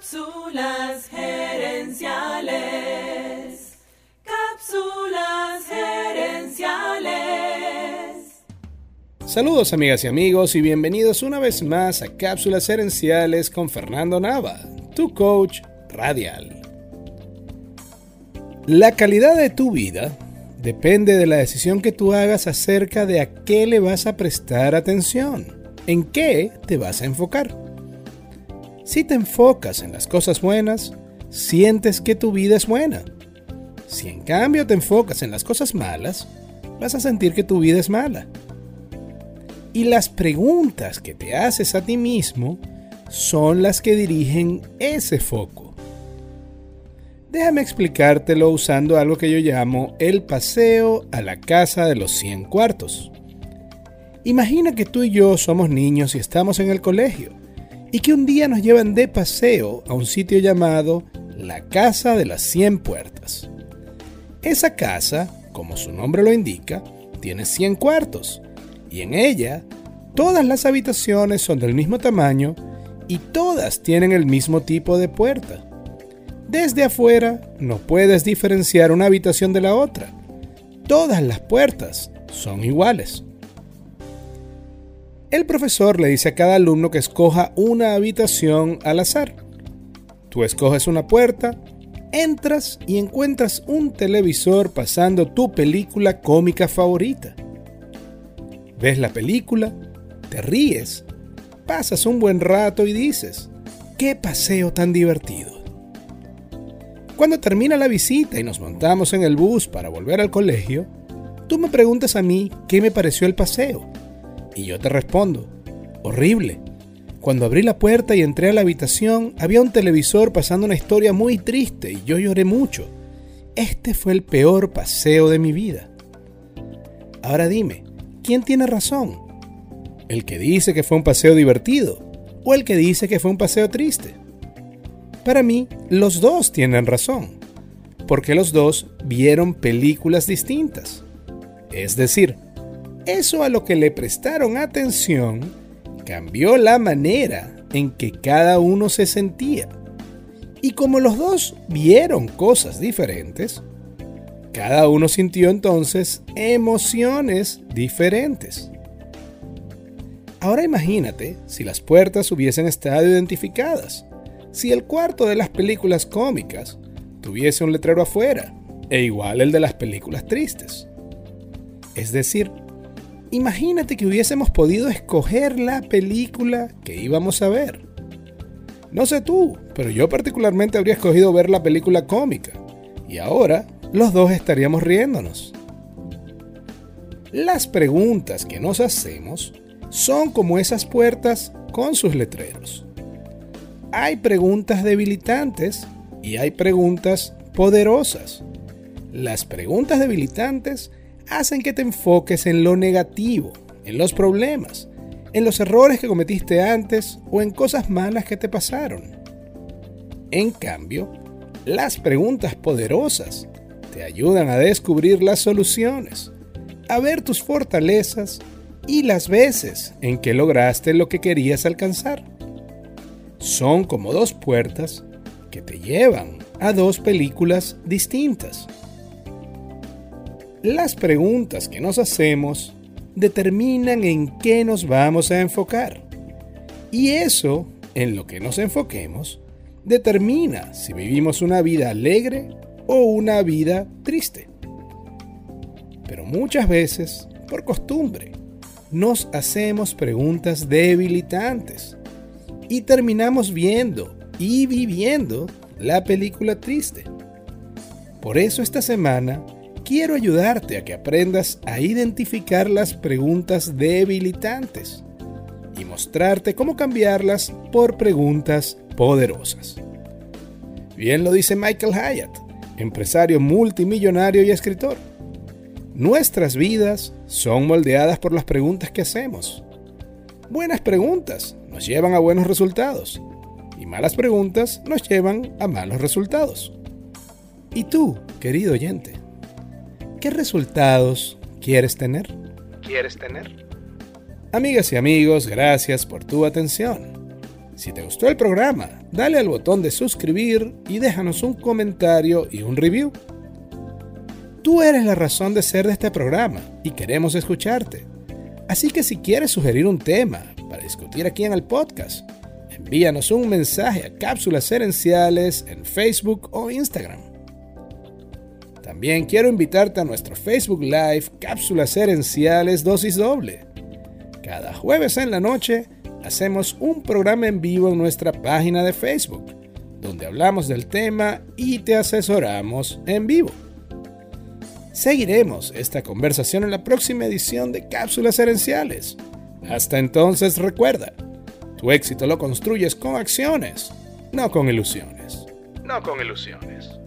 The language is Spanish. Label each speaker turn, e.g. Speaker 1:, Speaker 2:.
Speaker 1: Cápsulas gerenciales. Cápsulas gerenciales.
Speaker 2: Saludos amigas y amigos y bienvenidos una vez más a Cápsulas gerenciales con Fernando Nava, tu coach radial. La calidad de tu vida depende de la decisión que tú hagas acerca de a qué le vas a prestar atención, en qué te vas a enfocar. Si te enfocas en las cosas buenas, sientes que tu vida es buena. Si en cambio te enfocas en las cosas malas, vas a sentir que tu vida es mala. Y las preguntas que te haces a ti mismo son las que dirigen ese foco. Déjame explicártelo usando algo que yo llamo el paseo a la casa de los 100 cuartos. Imagina que tú y yo somos niños y estamos en el colegio y que un día nos llevan de paseo a un sitio llamado la Casa de las Cien Puertas. Esa casa, como su nombre lo indica, tiene 100 cuartos y en ella todas las habitaciones son del mismo tamaño y todas tienen el mismo tipo de puerta. Desde afuera no puedes diferenciar una habitación de la otra. Todas las puertas son iguales. El profesor le dice a cada alumno que escoja una habitación al azar. Tú escoges una puerta, entras y encuentras un televisor pasando tu película cómica favorita. Ves la película, te ríes, pasas un buen rato y dices, ¡qué paseo tan divertido! Cuando termina la visita y nos montamos en el bus para volver al colegio, tú me preguntas a mí qué me pareció el paseo y yo te respondo, horrible. Cuando abrí la puerta y entré a la habitación, había un televisor pasando una historia muy triste y yo lloré mucho. Este fue el peor paseo de mi vida. Ahora dime, ¿quién tiene razón? ¿El que dice que fue un paseo divertido o el que dice que fue un paseo triste? Para mí, los dos tienen razón, porque los dos vieron películas distintas. Es decir, eso a lo que le prestaron atención cambió la manera en que cada uno se sentía. Y como los dos vieron cosas diferentes, cada uno sintió entonces emociones diferentes. Ahora imagínate si las puertas hubiesen estado identificadas, si el cuarto de las películas cómicas tuviese un letrero afuera, e igual el de las películas tristes. Es decir, Imagínate que hubiésemos podido escoger la película que íbamos a ver. No sé tú, pero yo particularmente habría escogido ver la película cómica. Y ahora los dos estaríamos riéndonos. Las preguntas que nos hacemos son como esas puertas con sus letreros. Hay preguntas debilitantes y hay preguntas poderosas. Las preguntas debilitantes hacen que te enfoques en lo negativo, en los problemas, en los errores que cometiste antes o en cosas malas que te pasaron. En cambio, las preguntas poderosas te ayudan a descubrir las soluciones, a ver tus fortalezas y las veces en que lograste lo que querías alcanzar. Son como dos puertas que te llevan a dos películas distintas. Las preguntas que nos hacemos determinan en qué nos vamos a enfocar. Y eso, en lo que nos enfoquemos, determina si vivimos una vida alegre o una vida triste. Pero muchas veces, por costumbre, nos hacemos preguntas debilitantes y terminamos viendo y viviendo la película triste. Por eso esta semana quiero ayudarte a que aprendas a identificar las preguntas debilitantes y mostrarte cómo cambiarlas por preguntas poderosas. Bien lo dice Michael Hyatt, empresario multimillonario y escritor. Nuestras vidas son moldeadas por las preguntas que hacemos. Buenas preguntas nos llevan a buenos resultados y malas preguntas nos llevan a malos resultados. ¿Y tú, querido oyente? ¿Qué resultados quieres tener? ¿Quieres tener? Amigas y amigos, gracias por tu atención. Si te gustó el programa, dale al botón de suscribir y déjanos un comentario y un review. Tú eres la razón de ser de este programa y queremos escucharte. Así que si quieres sugerir un tema para discutir aquí en el podcast, envíanos un mensaje a Cápsulas Herenciales en Facebook o Instagram. También quiero invitarte a nuestro Facebook Live Cápsulas Herenciales Dosis Doble. Cada jueves en la noche hacemos un programa en vivo en nuestra página de Facebook, donde hablamos del tema y te asesoramos en vivo. Seguiremos esta conversación en la próxima edición de Cápsulas Herenciales. Hasta entonces recuerda, tu éxito lo construyes con acciones, no con ilusiones.
Speaker 3: No con ilusiones.